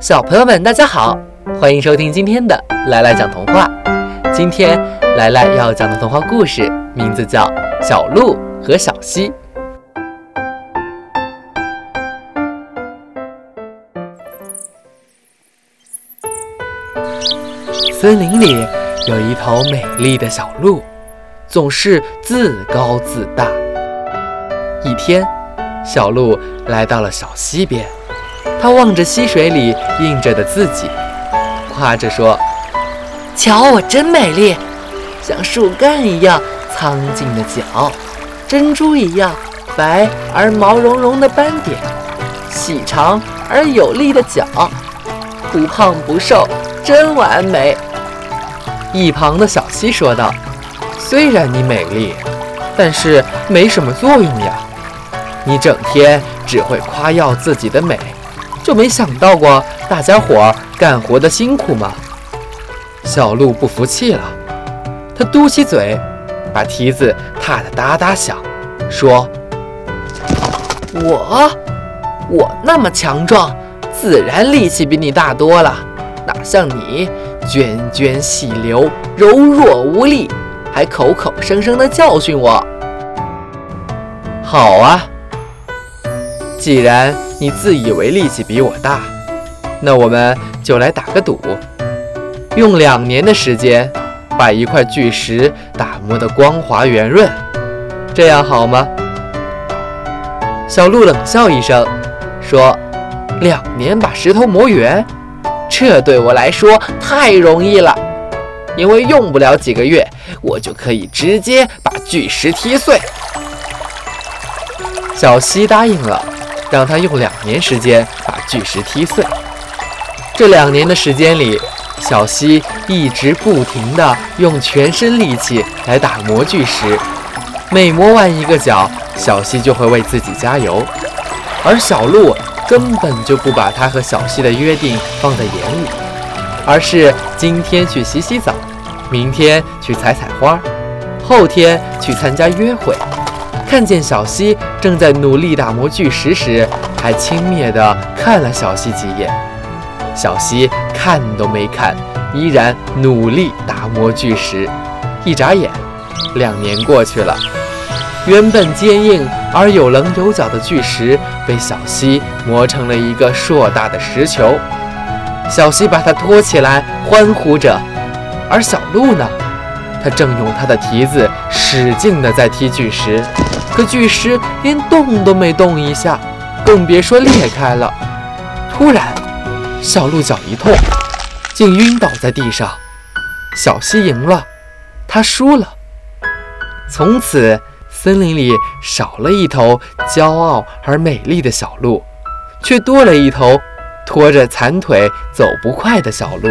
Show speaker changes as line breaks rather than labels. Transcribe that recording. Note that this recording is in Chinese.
小朋友们，大家好，欢迎收听今天的来来讲童话。今天来来要讲的童话故事名字叫《小鹿和小溪》。森林里有一头美丽的小鹿，总是自高自大。一天，小鹿来到了小溪边。他望着溪水里映着的自己，夸着说：“瞧我真美丽，像树干一样苍劲的脚，珍珠一样白而毛茸茸的斑点，细长而有力的脚，不胖不瘦，真完美。”一旁的小溪说道：“虽然你美丽，但是没什么作用呀，你整天只会夸耀自己的美。”就没想到过大家伙干活的辛苦吗？小鹿不服气了，他嘟起嘴，把蹄子踏得哒哒响，说：“我，我那么强壮，自然力气比你大多了，哪像你涓涓细流，柔弱无力，还口口声声地教训我。”好啊，既然。你自以为力气比我大，那我们就来打个赌，用两年的时间把一块巨石打磨得光滑圆润，这样好吗？小鹿冷笑一声，说：“两年把石头磨圆，这对我来说太容易了，因为用不了几个月，我就可以直接把巨石踢碎。”小溪答应了。让他用两年时间把巨石踢碎。这两年的时间里，小溪一直不停地用全身力气来打磨巨石。每磨完一个角，小溪就会为自己加油。而小鹿根本就不把他和小溪的约定放在眼里，而是今天去洗洗澡，明天去采采花，后天去参加约会。看见小溪正在努力打磨巨石时，还轻蔑地看了小溪几眼。小溪看都没看，依然努力打磨巨石。一眨眼，两年过去了，原本坚硬而有棱有角的巨石被小溪磨成了一个硕大的石球。小溪把它托起来，欢呼着。而小鹿呢？它正用它的蹄子使劲地在踢巨石。可巨石连动都没动一下，更别说裂开了。突然，小鹿脚一痛，竟晕倒在地上。小溪赢了，他输了。从此，森林里少了一头骄傲而美丽的小鹿，却多了一头拖着残腿走不快的小鹿。